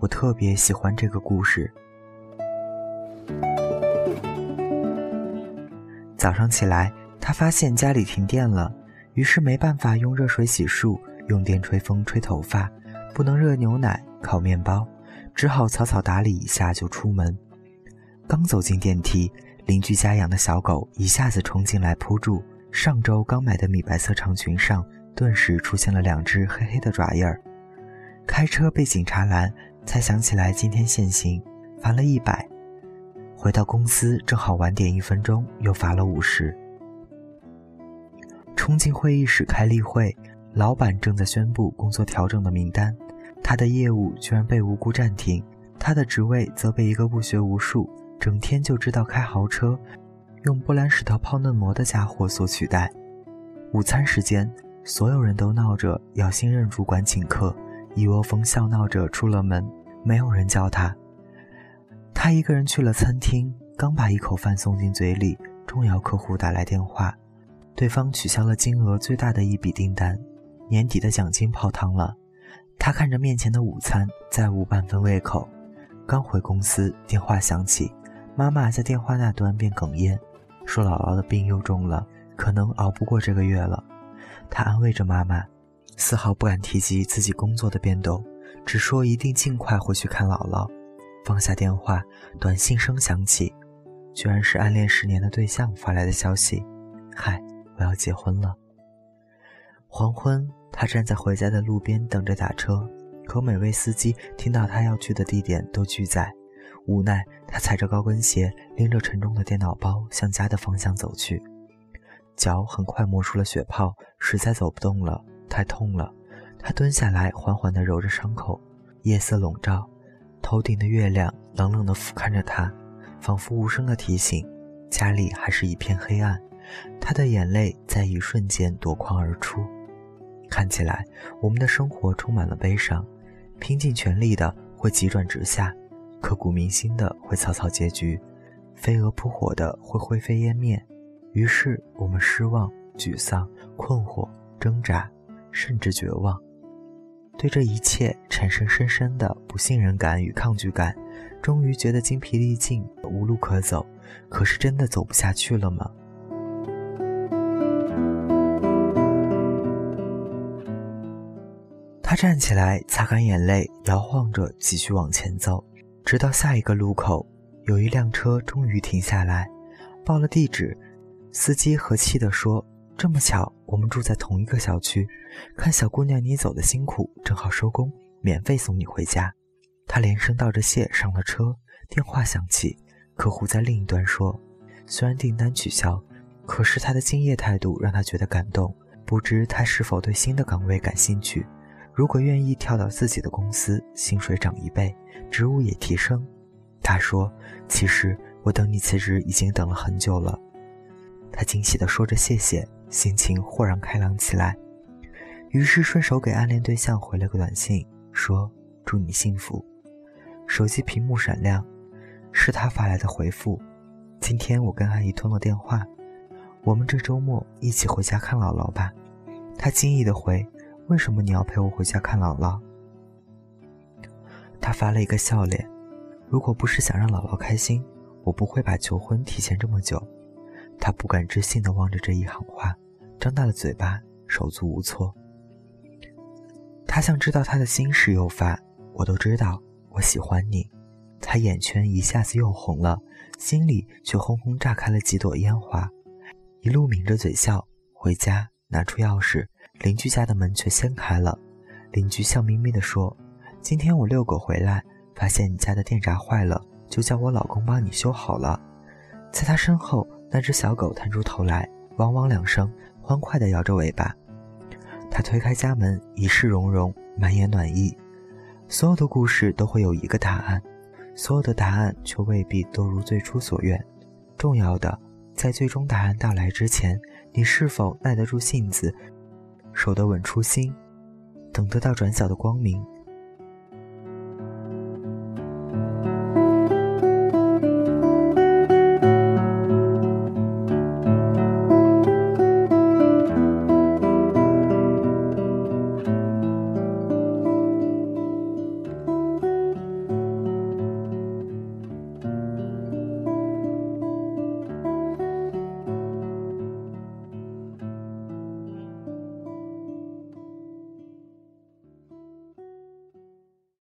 我特别喜欢这个故事。早上起来，他发现家里停电了，于是没办法用热水洗漱，用电吹风吹头发，不能热牛奶、烤面包，只好草草打理一下就出门。刚走进电梯，邻居家养的小狗一下子冲进来扑住，上周刚买的米白色长裙上顿时出现了两只黑黑的爪印儿。开车被警察拦，才想起来今天限行，罚了一百。回到公司正好晚点一分钟，又罚了五十。冲进会议室开例会，老板正在宣布工作调整的名单，他的业务居然被无故暂停，他的职位则被一个不学无术、整天就知道开豪车、用波兰石头泡嫩膜的家伙所取代。午餐时间，所有人都闹着要新任主管请客，一窝蜂笑闹着出了门，没有人叫他。他一个人去了餐厅，刚把一口饭送进嘴里，重要客户打来电话，对方取消了金额最大的一笔订单，年底的奖金泡汤了。他看着面前的午餐，再无半分胃口。刚回公司，电话响起，妈妈在电话那端便哽咽，说姥姥的病又重了，可能熬不过这个月了。他安慰着妈妈，丝毫不敢提及自己工作的变动，只说一定尽快回去看姥姥。放下电话，短信声响起，居然是暗恋十年的对象发来的消息：“嗨，我要结婚了。”黄昏，他站在回家的路边等着打车，可每位司机听到他要去的地点都拒载。无奈，他踩着高跟鞋，拎着沉重的电脑包向家的方向走去。脚很快磨出了血泡，实在走不动了，太痛了。他蹲下来，缓缓地揉着伤口。夜色笼罩。头顶的月亮冷冷地俯瞰着他，仿佛无声地提醒：家里还是一片黑暗。他的眼泪在一瞬间夺眶而出。看起来，我们的生活充满了悲伤，拼尽全力的会急转直下，刻骨铭心的会草草结局，飞蛾扑火的会灰飞烟灭。于是，我们失望、沮丧、困惑、挣扎，甚至绝望。对这一切产生深深的不信任感与抗拒感，终于觉得精疲力尽，无路可走。可是真的走不下去了吗？他站起来，擦干眼泪，摇晃着继续往前走，直到下一个路口，有一辆车终于停下来，报了地址，司机和气地说。这么巧，我们住在同一个小区。看小姑娘你走的辛苦，正好收工，免费送你回家。他连声道着谢，上了车。电话响起，客户在另一端说：“虽然订单取消，可是他的敬业态度让他觉得感动。不知他是否对新的岗位感兴趣？如果愿意跳到自己的公司，薪水涨一倍，职务也提升。”他说：“其实我等你辞职已经等了很久了。”他惊喜地说着谢谢。心情豁然开朗起来，于是顺手给暗恋对象回了个短信，说：“祝你幸福。”手机屏幕闪亮，是他发来的回复：“今天我跟阿姨通了电话，我们这周末一起回家看姥姥吧。”他惊异的回：“为什么你要陪我回家看姥姥？”他发了一个笑脸：“如果不是想让姥姥开心，我不会把求婚提前这么久。”他不敢置信地望着这一行话，张大了嘴巴，手足无措。他像知道他的心事又发：“我都知道，我喜欢你。”他眼圈一下子又红了，心里却轰轰炸开了几朵烟花，一路抿着嘴笑。回家拿出钥匙，邻居家的门却掀开了。邻居笑眯眯地说：“今天我遛狗回来，发现你家的电闸坏了，就叫我老公帮你修好了。”在他身后。那只小狗探出头来，汪汪两声，欢快地摇着尾巴。他推开家门，一世融融，满眼暖意。所有的故事都会有一个答案，所有的答案却未必都如最初所愿。重要的，在最终答案到来之前，你是否耐得住性子，守得稳初心，等得到转角的光明，